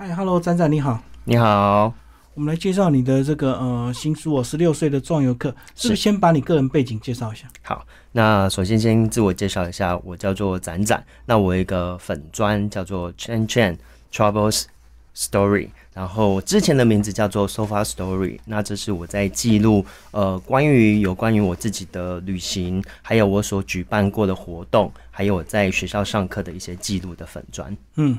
嗨，Hello，展展你好，你好，我们来介绍你的这个呃新书哦，十六岁的壮游客，是。不是先把你个人背景介绍一下？好，那首先先自我介绍一下，我叫做展展，那我有一个粉砖叫做 Chen Chen Travels Story，然后之前的名字叫做 Sofa Story，那这是我在记录呃关于有关于我自己的旅行，还有我所举办过的活动，还有我在学校上课的一些记录的粉砖。嗯，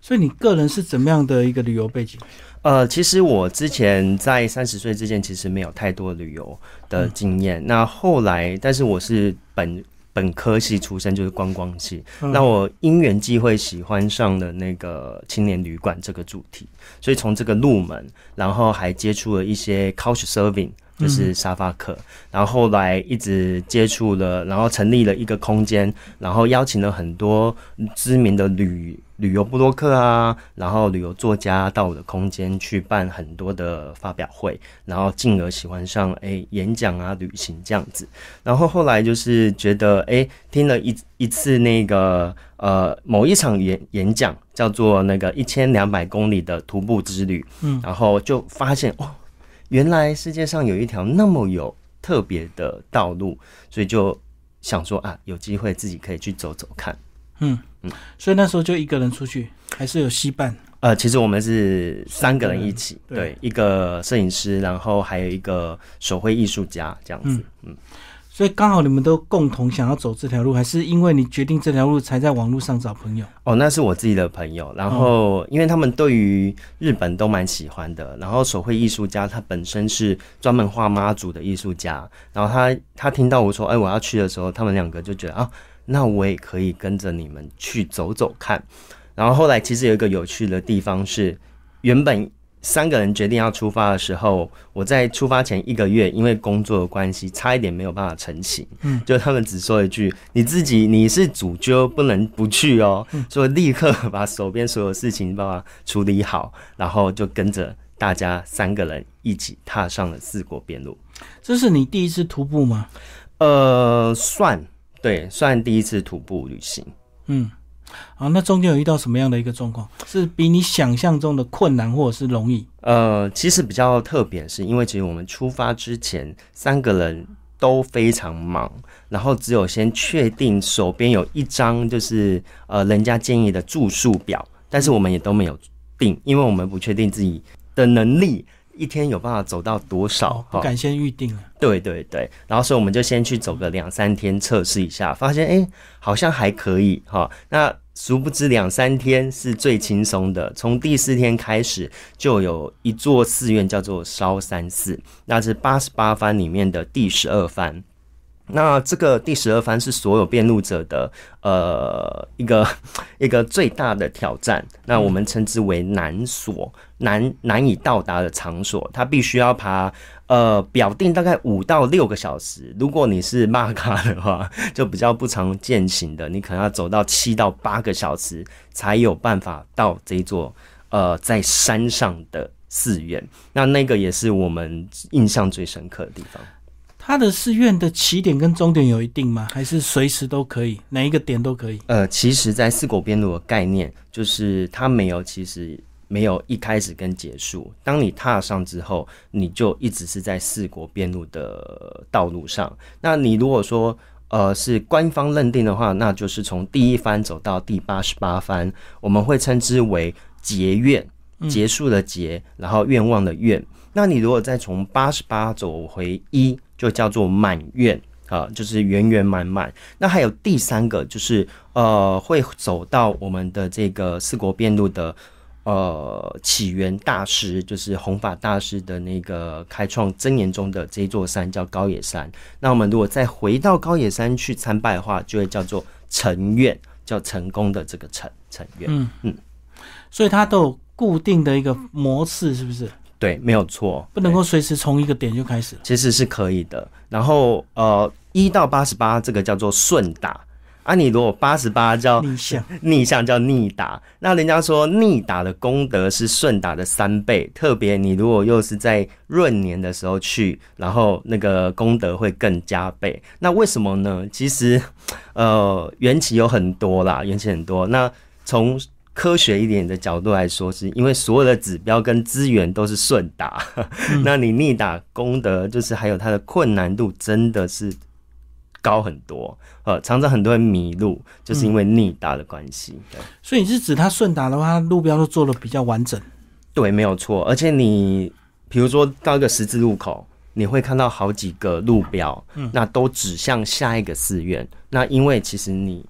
所以你个人是怎么样的一个旅游背景？呃，其实我之前在三十岁之前，其实没有太多旅游的经验。那后来，但是我是本本科系出身，就是观光系。那我因缘际会喜欢上了那个青年旅馆这个主题，所以从这个入门，然后还接触了一些 couch serving。就是沙发客，然后后来一直接触了，然后成立了一个空间，然后邀请了很多知名的旅旅游布洛克啊，然后旅游作家到我的空间去办很多的发表会，然后进而喜欢上哎演讲啊旅行这样子，然后后来就是觉得哎听了一一次那个呃某一场演演讲叫做那个一千两百公里的徒步之旅，嗯，然后就发现哦。原来世界上有一条那么有特别的道路，所以就想说啊，有机会自己可以去走走看。嗯嗯，所以那时候就一个人出去，还是有戏伴？呃，其实我们是三个人一起，对，一个摄影师，然后还有一个手绘艺术家这样子。嗯。所以刚好你们都共同想要走这条路，还是因为你决定这条路才在网络上找朋友？哦，那是我自己的朋友。然后因为他们对于日本都蛮喜欢的，然后手绘艺术家他本身是专门画妈祖的艺术家，然后他他听到我说哎我要去的时候，他们两个就觉得啊，那我也可以跟着你们去走走看。然后后来其实有一个有趣的地方是，原本。三个人决定要出发的时候，我在出发前一个月，因为工作的关系，差一点没有办法成行。嗯，就他们只说一句：“你自己你是主角，不能不去哦。”所以立刻把手边所有事情把它处理好，然后就跟着大家三个人一起踏上了四国边路。这是你第一次徒步吗？呃，算对，算第一次徒步旅行。嗯。啊，那中间有遇到什么样的一个状况？是比你想象中的困难，或者是容易？呃，其实比较特别，是因为其实我们出发之前三个人都非常忙，然后只有先确定手边有一张就是呃人家建议的住宿表，但是我们也都没有定，因为我们不确定自己的能力一天有办法走到多少，不敢先预定了。对对对，然后所以我们就先去走个两三天测试一下，发现哎好像还可以哈。那殊不知两三天是最轻松的，从第四天开始就有一座寺院叫做烧山寺，那是八十八番里面的第十二番。那这个第十二番是所有辩路者的呃一个 一个最大的挑战，那我们称之为难所难难以到达的场所，它必须要爬呃表定大概五到六个小时。如果你是马卡的话，就比较不常见行的，你可能要走到七到八个小时才有办法到这座呃在山上的寺院。那那个也是我们印象最深刻的地方。他的寺院的起点跟终点有一定吗？还是随时都可以，哪一个点都可以？呃，其实，在四国边路的概念，就是它没有，其实没有一开始跟结束。当你踏上之后，你就一直是在四国边路的道路上。那你如果说，呃，是官方认定的话，那就是从第一番走到第八十八番，我们会称之为结愿，结束的结，然后愿望的愿。那你如果再从八十八走回一。就叫做满愿啊，就是圆圆满满。那还有第三个，就是呃，会走到我们的这个四国遍路的呃起源大师，就是弘法大师的那个开创真言中的这座山叫高野山。那我们如果再回到高野山去参拜的话，就会叫做成愿，叫成功的这个成成愿。嗯嗯，所以它都有固定的一个模式，是不是？对，没有错，不能够随时从一个点就开始，其实是可以的。然后，呃，一到八十八这个叫做顺打，啊，你如果八十八叫逆向，逆向叫逆打。那人家说逆打的功德是顺打的三倍，特别你如果又是在闰年的时候去，然后那个功德会更加倍。那为什么呢？其实，呃，缘起有很多啦，缘起很多。那从科学一点的角度来说，是因为所有的指标跟资源都是顺打，那你逆打功德就是还有它的困难度真的是高很多，呃，常常很多人迷路，就是因为逆打的关系。对，所以你是指它顺打的话，路标都做的比较完整。对，没有错。而且你比如说到一个十字路口，你会看到好几个路标，嗯，那都指向下一个寺院。那因为其实你。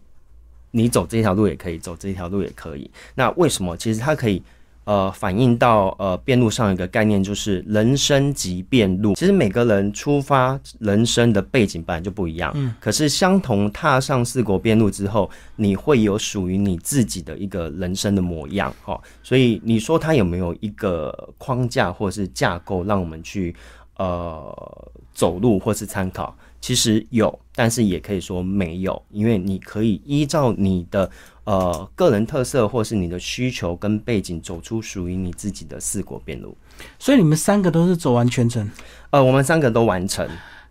你走这条路也可以，走这条路也可以。那为什么？其实它可以呃反映到呃辩路上一个概念，就是人生即辩路。其实每个人出发人生的背景本来就不一样，嗯。可是相同踏上四国辩路之后，你会有属于你自己的一个人生的模样，哈。所以你说它有没有一个框架或者是架构，让我们去呃走路或是参考？其实有，但是也可以说没有，因为你可以依照你的呃个人特色或是你的需求跟背景，走出属于你自己的四国边路。所以你们三个都是走完全程？呃，我们三个都完成。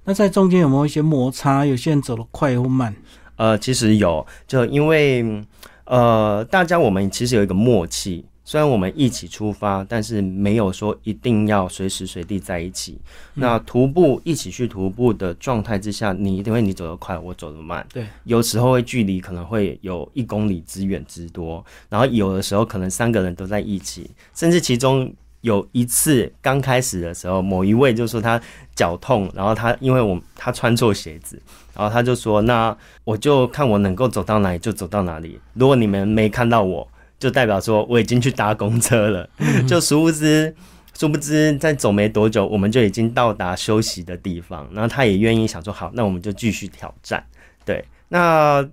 那在中间有没有一些摩擦？有些人走得快或慢？呃，其实有，就因为呃，大家我们其实有一个默契。虽然我们一起出发，但是没有说一定要随时随地在一起。那徒步一起去徒步的状态之下，你一定会你走得快，我走得慢。对，有时候会距离可能会有一公里之远之多，然后有的时候可能三个人都在一起，甚至其中有一次刚开始的时候，某一位就说他脚痛，然后他因为我他穿错鞋子，然后他就说那我就看我能够走到哪里就走到哪里，如果你们没看到我。就代表说我已经去搭公车了，就殊不知，殊不知在走没多久，我们就已经到达休息的地方。然后他也愿意想说好，那我们就继续挑战。对，那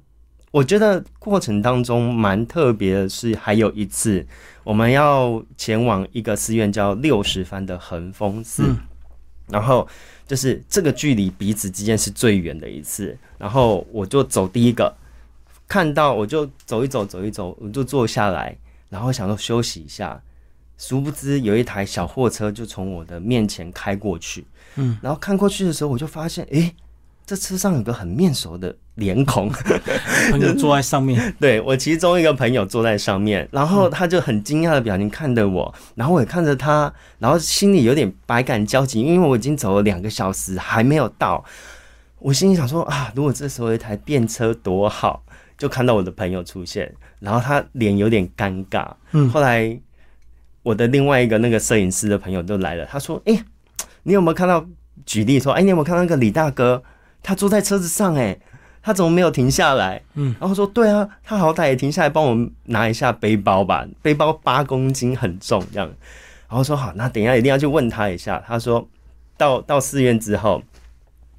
我觉得过程当中蛮特别的是，还有一次我们要前往一个寺院叫六十番的恒丰寺，然后就是这个距离彼此之间是最远的一次。然后我就走第一个。看到我就走一走，走一走，我就坐下来，然后想说休息一下。殊不知有一台小货车就从我的面前开过去，嗯，然后看过去的时候，我就发现，诶，这车上有个很面熟的脸孔，朋友坐在上面。对我其中一个朋友坐在上面，然后他就很惊讶的表情看着我，然后我也看着他，然后心里有点百感交集，因为我已经走了两个小时还没有到，我心里想说啊，如果这时候有一台便车多好。就看到我的朋友出现，然后他脸有点尴尬。嗯，后来我的另外一个那个摄影师的朋友就来了，他说：“哎，你有没有看到？举例说，哎，你有没有看到那个李大哥？他坐在车子上，哎，他怎么没有停下来？嗯，然后说，对啊，他好歹也停下来帮我拿一下背包吧，背包八公斤很重，这样。然后说好，那等一下一定要去问他一下。他说到到寺院之后。”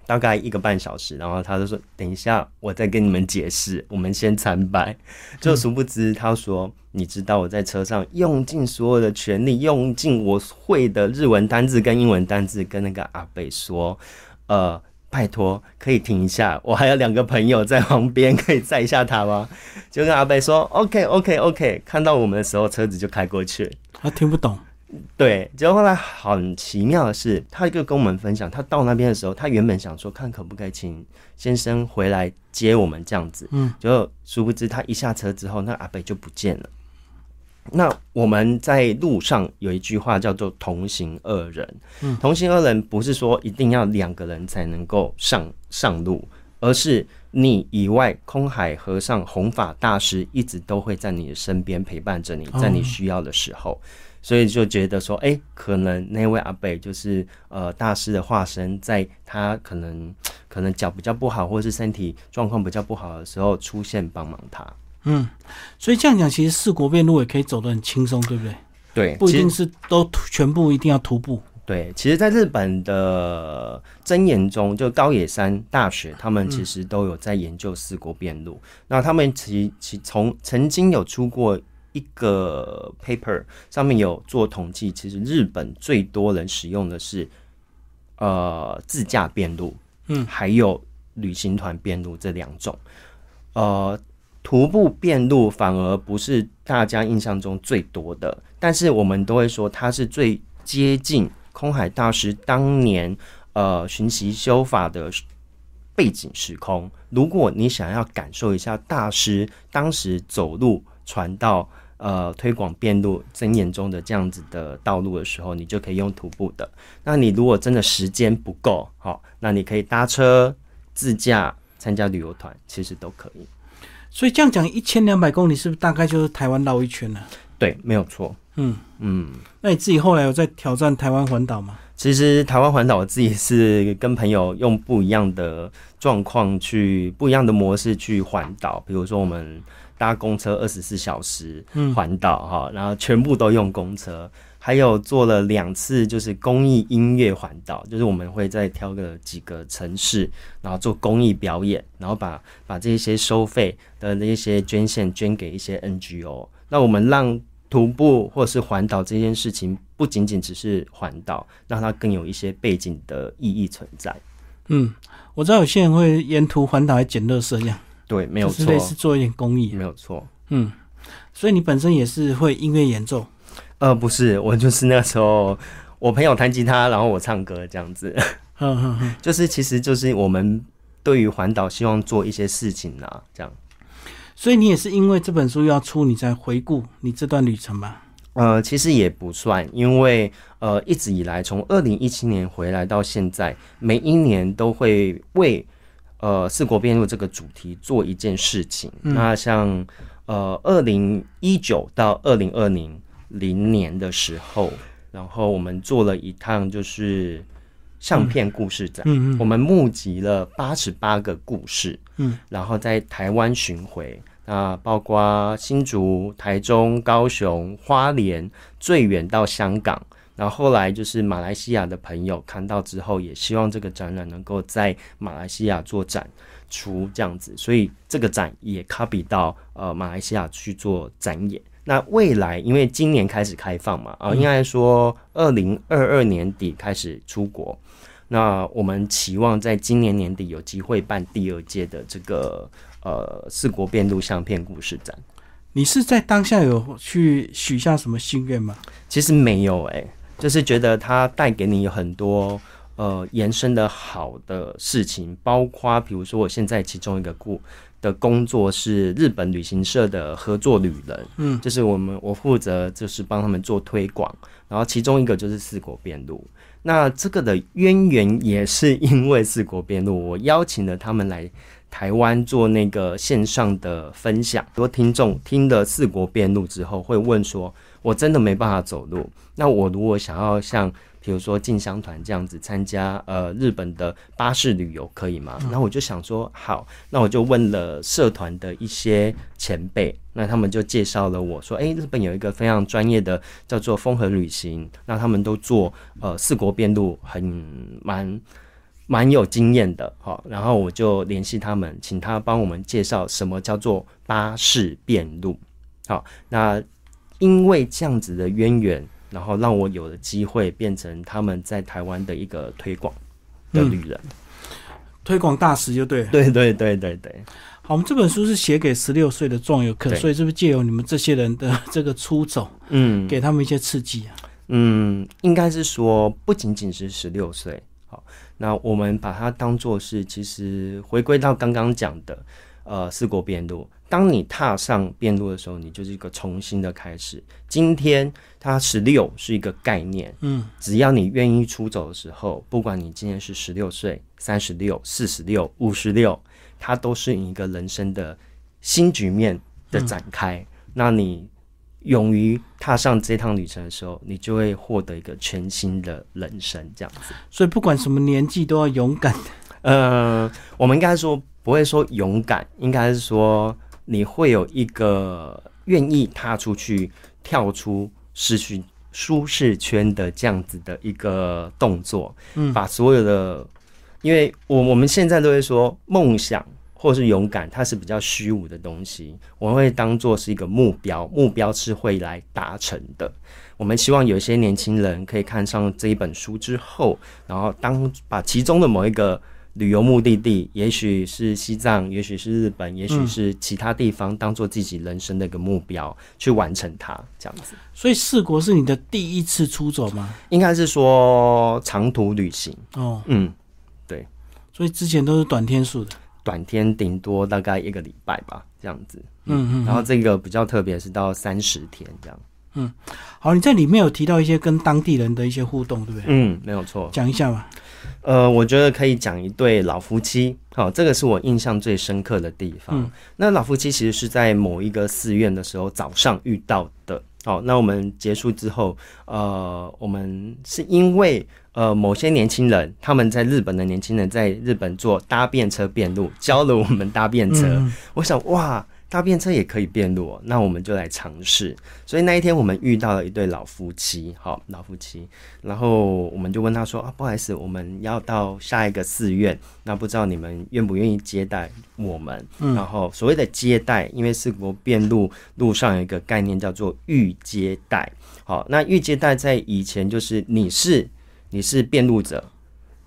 大概一个半小时，然后他就说：“等一下，我再跟你们解释。我们先参拜。”就殊不知，他说：“你知道我在车上用尽所有的全力，用尽我会的日文单字跟英文单字，跟那个阿北说：‘呃，拜托，可以停一下，我还有两个朋友在旁边，可以载一下他吗？’就跟阿北说：‘OK，OK，OK。’看到我们的时候，车子就开过去。他听不懂。”对，结果后来很奇妙的是，他就跟我们分享，他到那边的时候，他原本想说看可不可以请先生回来接我们这样子，嗯，就殊不知他一下车之后，那阿北就不见了。那我们在路上有一句话叫做“同行二人”，嗯，同行二人不是说一定要两个人才能够上上路，而是你以外，空海和尚、弘法大师一直都会在你的身边陪伴着你，在你需要的时候。所以就觉得说，哎，可能那位阿北就是呃大师的化身，在他可能可能脚比较不好，或者是身体状况比较不好的时候出现帮忙他。嗯，所以这样讲，其实四国遍路也可以走得很轻松，对不对？对，不一定是都全部一定要徒步。对，其实，在日本的真言中，就高野山大学，他们其实都有在研究四国遍路。那他们其其从曾经有出过。一个 paper 上面有做统计，其实日本最多人使用的是呃自驾边路，嗯，还有旅行团边路这两种，呃，徒步边路反而不是大家印象中最多的，但是我们都会说它是最接近空海大师当年呃寻习修法的背景时空。如果你想要感受一下大师当时走路传到。呃推广遍路真言中的这样子的道路的时候，你就可以用徒步的。那你如果真的时间不够，好，那你可以搭车、自驾参加旅游团，其实都可以。所以这样讲，一千两百公里是不是大概就是台湾绕一圈了？对，没有错。嗯，嗯，那你自己后来有在挑战台湾环岛吗？其实台湾环岛我自己是跟朋友用不一样的状况去不一样的模式去环岛，比如说我们搭公车二十四小时嗯。环岛哈，然后全部都用公车，还有做了两次就是公益音乐环岛，就是我们会再挑个几个城市，然后做公益表演，然后把把这些收费的那些捐献捐给一些 NGO，那我们让徒步或者是环岛这件事情，不仅仅只是环岛，让它更有一些背景的意义存在。嗯，我知道有些人会沿途环岛来捡垃圾，这样对，没有就是错，类似做一点公益。没有错。嗯，所以你本身也是会音乐演奏。呃，不是，我就是那时候我朋友弹吉他，然后我唱歌这样子，哼哼哼。就是其实就是我们对于环岛希望做一些事情啊，这样。所以你也是因为这本书要出，你才回顾你这段旅程吧？呃，其实也不算，因为呃，一直以来从二零一七年回来到现在，每一年都会为呃四国辩论这个主题做一件事情。那像呃二零一九到二零二零零年的时候，然后我们做了一趟就是相片故事展，嗯嗯我们募集了八十八个故事，嗯，然后在台湾巡回，那包括新竹、台中、高雄、花莲，最远到香港。然后后来就是马来西亚的朋友看到之后，也希望这个展览能够在马来西亚做展出这样子，所以这个展也 copy 到呃马来西亚去做展演。那未来因为今年开始开放嘛，啊、应该说二零二二年底开始出国，那我们期望在今年年底有机会办第二届的这个呃四国遍路相片故事展。你是在当下有去许下什么心愿吗？其实没有诶、就是觉得它带给你有很多呃延伸的好的事情，包括比如说我现在其中一个故的工作是日本旅行社的合作旅人，嗯，就是我们我负责就是帮他们做推广，然后其中一个就是四国遍路。那这个的渊源也是因为四国遍路，我邀请了他们来台湾做那个线上的分享。很多听众听了四国遍路之后，会问说：“我真的没办法走路，那我如果想要像比如说进香团这样子参加呃日本的巴士旅游可以吗？”然后我就想说：“好，那我就问了社团的一些前辈，那他们就介绍了我说：‘诶，日本有一个非常专业的叫做风和旅行，那他们都做呃四国遍路，很蛮。’蛮有经验的，好，然后我就联系他们，请他帮我们介绍什么叫做巴士遍路。好，那因为这样子的渊源，然后让我有了机会变成他们在台湾的一个推广的旅人。推广大使就对了。对对对对对，好，我们这本书是写给十六岁的壮游客，所以是不是借由你们这些人的这个出走，嗯，给他们一些刺激啊？嗯，应该是说不仅仅是十六岁，好，那我们把它当做是，其实回归到刚刚讲的，呃，四国边路。当你踏上遍路的时候，你就是一个重新的开始。今天它十六是一个概念，嗯，只要你愿意出走的时候，不管你今年是十六岁、三十六、四十六、五十六，它都是你一个人生的新局面的展开。那你勇于踏上这趟旅程的时候，你就会获得一个全新的人生，这样子。所以不管什么年纪都要勇敢。呃，我们应该说不会说勇敢，应该是说你会有一个愿意踏出去、跳出失去舒适圈的这样子的一个动作，嗯把所有的，因为我我们现在都会说梦想或是勇敢，它是比较虚无的东西，我们会当做是一个目标，目标是会来达成的。我们希望有一些年轻人可以看上这一本书之后，然后当把其中的某一个旅游目的地，也许是西藏，也许是日本，也许是其他地方，当做自己人生的一个目标去完成它，这样子。所以四国是你的第一次出走吗？应该是说长途旅行，哦，嗯，对所以之前都是短天数的。短天顶多大概一个礼拜吧，这样子。嗯嗯，然后这个比较特别是到三十天这样。好，你在里面有提到一些跟当地人的一些互动，对不对？嗯，没有错。讲一下吧。呃，我觉得可以讲一对老夫妻，好、这个是我印象最深刻的地方。嗯那老夫妻其实是在某一个寺院的时候早上遇到的。好、那我们结束之后，呃，我们是因为呃某些年轻人，他们在日本的年轻人在日本做搭便车便路，教了我们搭便车。嗯我想哇，搭便车也可以变路、哦，那我们就来尝试。所以那一天我们遇到了一对老夫妻，好老夫妻，然后我们就问他说啊，不好意思，我们要到下一个寺院，那不知道你们愿不愿意接待我们？然后所谓的接待，因为四国辩路路上有一个概念叫做预接待，好，那预接待在以前就是你是你是辩路者。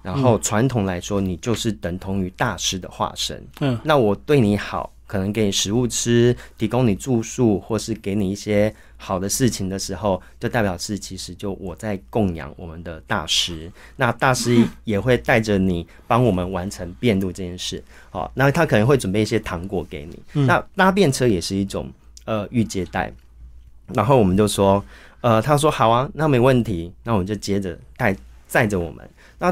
然后传统来说，你就是等同于大师的化身。嗯，那我对你好，可能给你食物吃，提供你住宿，或是给你一些好的事情的时候，就代表是其实就我在供养我们的大师。那大师也会带着你帮我们完成变路这件事。好，那他可能会准备一些糖果给你。那搭便车也是一种呃预接待。然后我们就说，呃，他说好啊，那没问题，那我们就接着带载着我们。那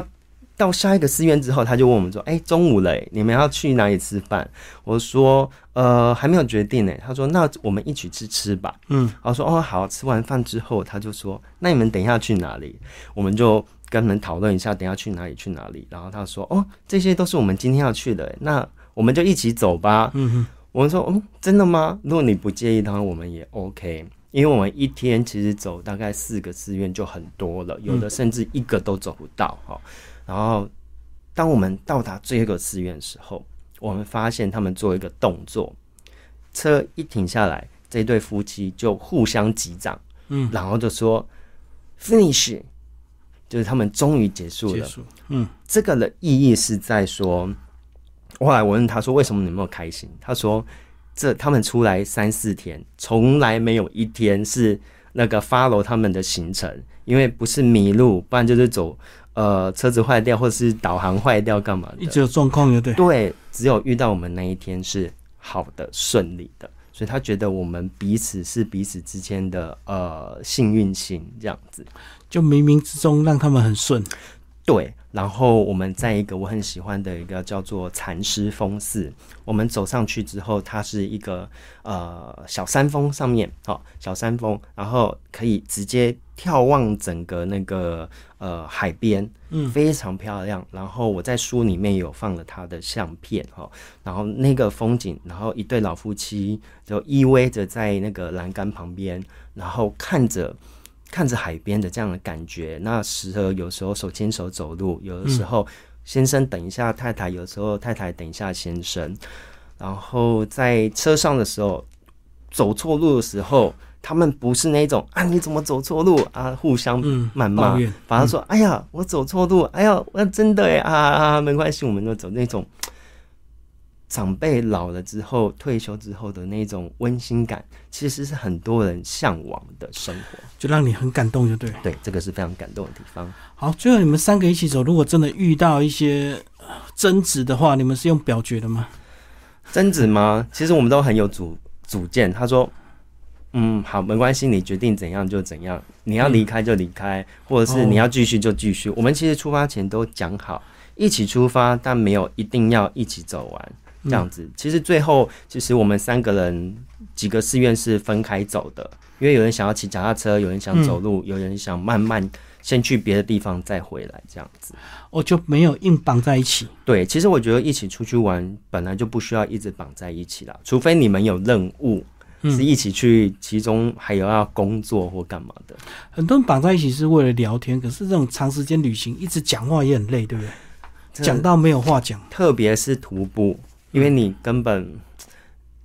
到下一个寺院之后，他就问我们说：“哎、中午了欸，你们要去哪里吃饭？”我说：“呃，还没有决定呢。”他说：“那我们一起去吃吧。”嗯，我说：“哦，好。”吃完饭之后，他就说：“那你们等一下去哪里？”我们就跟他们讨论一下，等一下去哪里去哪里。然后他说：“哦，这些都是我们今天要去的欸，那我们就一起走吧。”嗯哼，我们说，嗯，真的吗？如果你不介意，的话我们也 OK，因为我们一天其实走大概四个寺院就很多了，有的甚至一个都走不到哈。然后，当我们到达最后一个寺院的时候，我们发现他们做一个动作，车一停下来，这对夫妻就互相击掌，嗯，然后就说 finish，就是他们终于结束了。结束。嗯这个的意义是在说，后来我问他说为什么你没有开心？他说这他们出来三四天，从来没有一天是那个 follow 他们的行程，因为不是迷路，不然就是走呃车子坏掉或者是导航坏掉干嘛的。一直有状况，有对。对，只有遇到我们那一天是好的、顺利的，所以他觉得我们彼此是彼此之间的呃幸运星这样子。就冥冥之中让他们很顺。对，然后我们在一个我很喜欢的一个叫做禅师峰寺，我们走上去之后，它是一个呃小山峰上面，好、小山峰，然后可以直接眺望整个那个呃海边，嗯非常漂亮。然后我在书里面有放了他的相片哈、然后那个风景，然后一对老夫妻就依偎着在那个栏杆旁边，然后看着。看着海边的这样的感觉，那时而有时候手牵手走路，有的时候先生等一下太太，有时候太太等一下先生，然后在车上的时候走错路的时候，他们不是那种啊你怎么走错路啊互相嗯，谩骂。反而说哎呀我走错路，哎呀我真的哎啊啊没关系，我们就走那种。长辈老了之后，退休之后的那种温馨感，其实是很多人向往的生活。就让你很感动，就对。对，这个是非常感动的地方。好，最后你们三个一起走，如果真的遇到一些呃争执的话，你们是用表决的吗？争执吗？其实我们都很有主主见。他说：“嗯，好，没关系，你决定怎样就怎样，你要离开就离开，或者是你要继续就继续。我们其实出发前都讲好，一起出发，但没有一定要一起走完这样子。其实最后，其实我们三个人几个寺院是分开走的，因为有人想要骑脚踏车，有人想走路，有人想慢慢先去别的地方再回来这样子。我就没有硬绑在一起。对，其实我觉得一起出去玩本来就不需要一直绑在一起啦，除非你们有任务。是一起去，其中还有要工作或干嘛的。很多人绑在一起是为了聊天，可是这种长时间旅行一直讲话也很累，对不对？讲到没有话讲。特别是徒步，因为你根本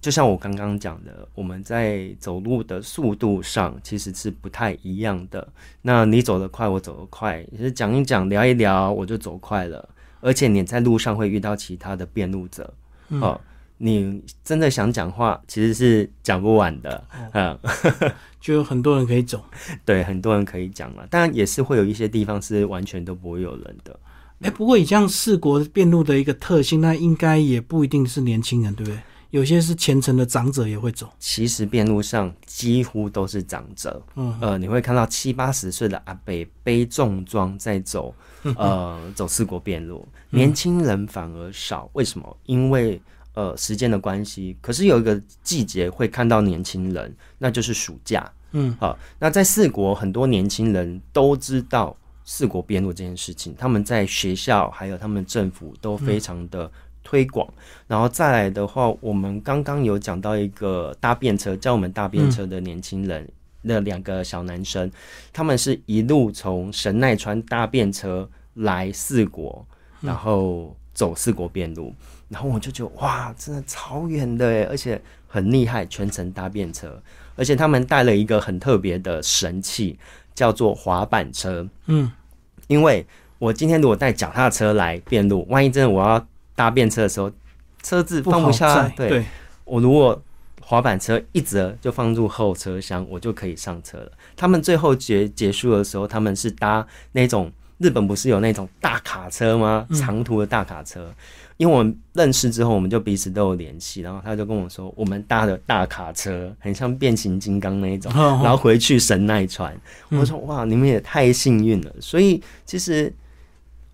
就像我刚刚讲的，我们在走路的速度上其实是不太一样的。那你走得快，我走得快，也是讲一讲、聊一聊，我就走快了。而且你在路上会遇到其他的辩路者，哦，你真的想讲话，其实是讲不完的，嗯。就有很多人可以走。对，很多人可以讲了，当然也是会有一些地方是完全都不会有人的。哎，不过以这样四国辩路的一个特性，那应该也不一定是年轻人，对不对？有些是虔诚的长者也会走。其实辩路上几乎都是长者，嗯，呃，你会看到七八十岁的阿伯背重装在走，呃，走四国辩路，年轻人反而少。为什么？因为呃时间的关系。可是有一个季节会看到年轻人，那就是暑假。嗯，好，那在四国很多年轻人都知道四国边路这件事情，他们在学校还有他们政府都非常的。推广，然后再来的话，我们刚刚有讲到一个搭便车教我们搭便车的年轻人，那两个小男生，他们是一路从神奈川搭便车来四国，然后走四国边路，然后我就觉得哇，真的超远的诶，而且很厉害，全程搭便车，而且他们带了一个很特别的神器，叫做滑板车。嗯，因为我今天如果带脚踏车来变路，万一真的我要。搭便车的时候，车子放不下。对，我如果滑板车一折就放入后车厢，我就可以上车了。他们最后结结束的时候，他们是搭那种日本不是有那种大卡车吗？长途的大卡车。因为我们认识之后，我们就彼此都有联系，然后他就跟我说，我们搭的大卡车很像变形金刚那一种，然后回去神奈川。我说哇，你们也太幸运了。所以其实，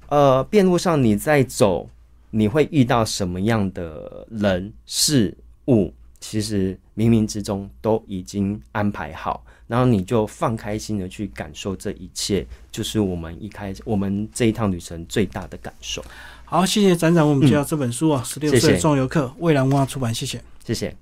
呃，便路上你在走。你会遇到什么样的人事物？其实冥冥之中都已经安排好，然后你就放开心的去感受这一切，就是我们一开始我们这一趟旅程最大的感受。好，谢谢展展，我们介绍这本书啊，《十六岁壮游客》，蔚蓝文化出版，谢谢，谢谢。